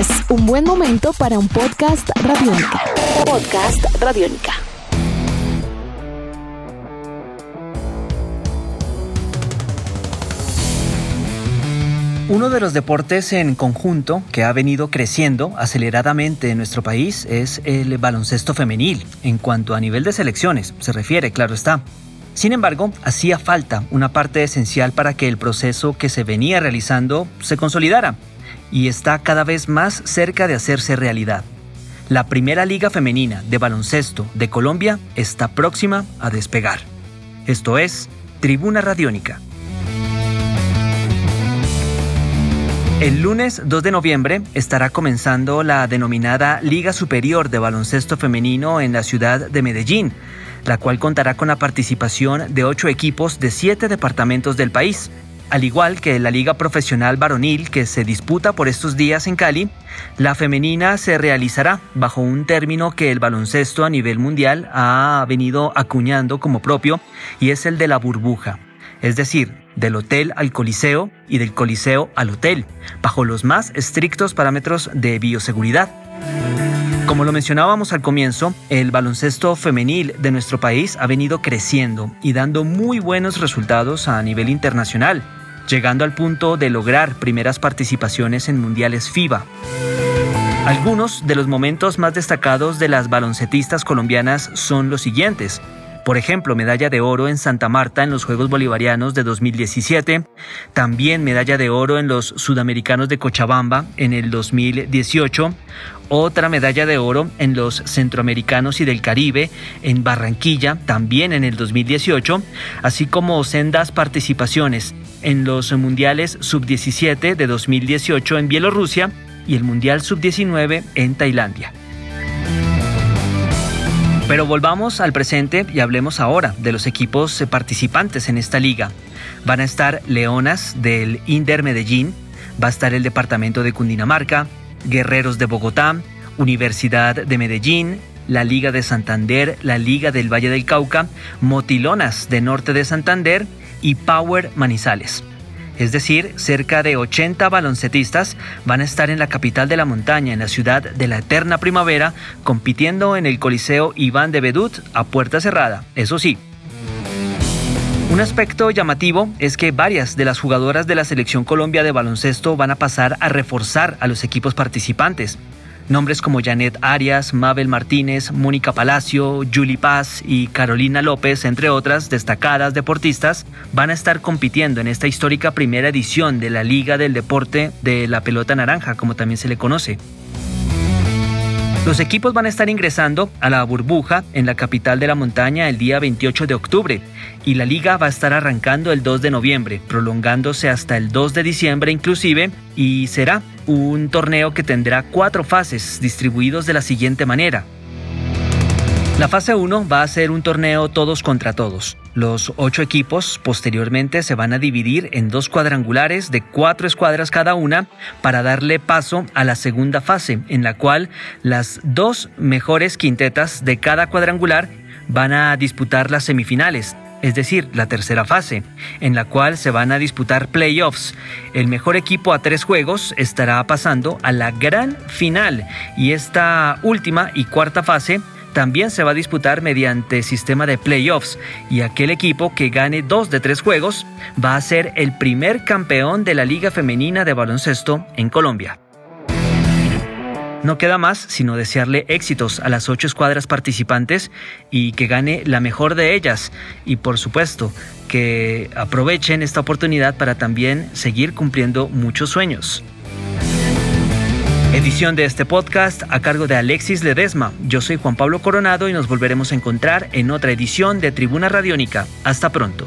Es un buen momento para un podcast radiónica. Podcast radiónica. Uno de los deportes en conjunto que ha venido creciendo aceleradamente en nuestro país es el baloncesto femenil, en cuanto a nivel de selecciones se refiere, claro está. Sin embargo, hacía falta una parte esencial para que el proceso que se venía realizando se consolidara y está cada vez más cerca de hacerse realidad. La primera liga femenina de baloncesto de Colombia está próxima a despegar. Esto es Tribuna Radiónica. El lunes 2 de noviembre estará comenzando la denominada Liga Superior de Baloncesto Femenino en la ciudad de Medellín, la cual contará con la participación de ocho equipos de siete departamentos del país. Al igual que la Liga Profesional Varonil que se disputa por estos días en Cali, la femenina se realizará bajo un término que el baloncesto a nivel mundial ha venido acuñando como propio y es el de la burbuja es decir, del hotel al coliseo y del coliseo al hotel, bajo los más estrictos parámetros de bioseguridad. Como lo mencionábamos al comienzo, el baloncesto femenil de nuestro país ha venido creciendo y dando muy buenos resultados a nivel internacional, llegando al punto de lograr primeras participaciones en mundiales FIBA. Algunos de los momentos más destacados de las baloncetistas colombianas son los siguientes. Por ejemplo, medalla de oro en Santa Marta en los Juegos Bolivarianos de 2017, también medalla de oro en los Sudamericanos de Cochabamba en el 2018, otra medalla de oro en los Centroamericanos y del Caribe en Barranquilla, también en el 2018, así como sendas participaciones en los Mundiales Sub-17 de 2018 en Bielorrusia y el Mundial Sub-19 en Tailandia. Pero volvamos al presente y hablemos ahora de los equipos participantes en esta liga. Van a estar Leonas del Inder Medellín, va a estar el departamento de Cundinamarca, Guerreros de Bogotá, Universidad de Medellín, la Liga de Santander, la Liga del Valle del Cauca, Motilonas de Norte de Santander y Power Manizales es decir, cerca de 80 baloncetistas van a estar en la capital de la montaña, en la ciudad de la eterna primavera, compitiendo en el Coliseo Iván de Bedut a puerta cerrada, eso sí. Un aspecto llamativo es que varias de las jugadoras de la Selección Colombia de baloncesto van a pasar a reforzar a los equipos participantes. Nombres como Janet Arias, Mabel Martínez, Mónica Palacio, Julie Paz y Carolina López, entre otras destacadas deportistas, van a estar compitiendo en esta histórica primera edición de la Liga del Deporte de la Pelota Naranja, como también se le conoce. Los equipos van a estar ingresando a la burbuja en la capital de la montaña el día 28 de octubre y la liga va a estar arrancando el 2 de noviembre, prolongándose hasta el 2 de diciembre inclusive y será un torneo que tendrá cuatro fases distribuidos de la siguiente manera. La fase 1 va a ser un torneo todos contra todos. Los ocho equipos posteriormente se van a dividir en dos cuadrangulares de cuatro escuadras cada una para darle paso a la segunda fase, en la cual las dos mejores quintetas de cada cuadrangular van a disputar las semifinales, es decir, la tercera fase, en la cual se van a disputar playoffs. El mejor equipo a tres juegos estará pasando a la gran final y esta última y cuarta fase también se va a disputar mediante sistema de playoffs y aquel equipo que gane dos de tres juegos va a ser el primer campeón de la Liga Femenina de Baloncesto en Colombia. No queda más sino desearle éxitos a las ocho escuadras participantes y que gane la mejor de ellas y por supuesto que aprovechen esta oportunidad para también seguir cumpliendo muchos sueños. Edición de este podcast a cargo de Alexis Ledesma. Yo soy Juan Pablo Coronado y nos volveremos a encontrar en otra edición de Tribuna Radiónica. Hasta pronto.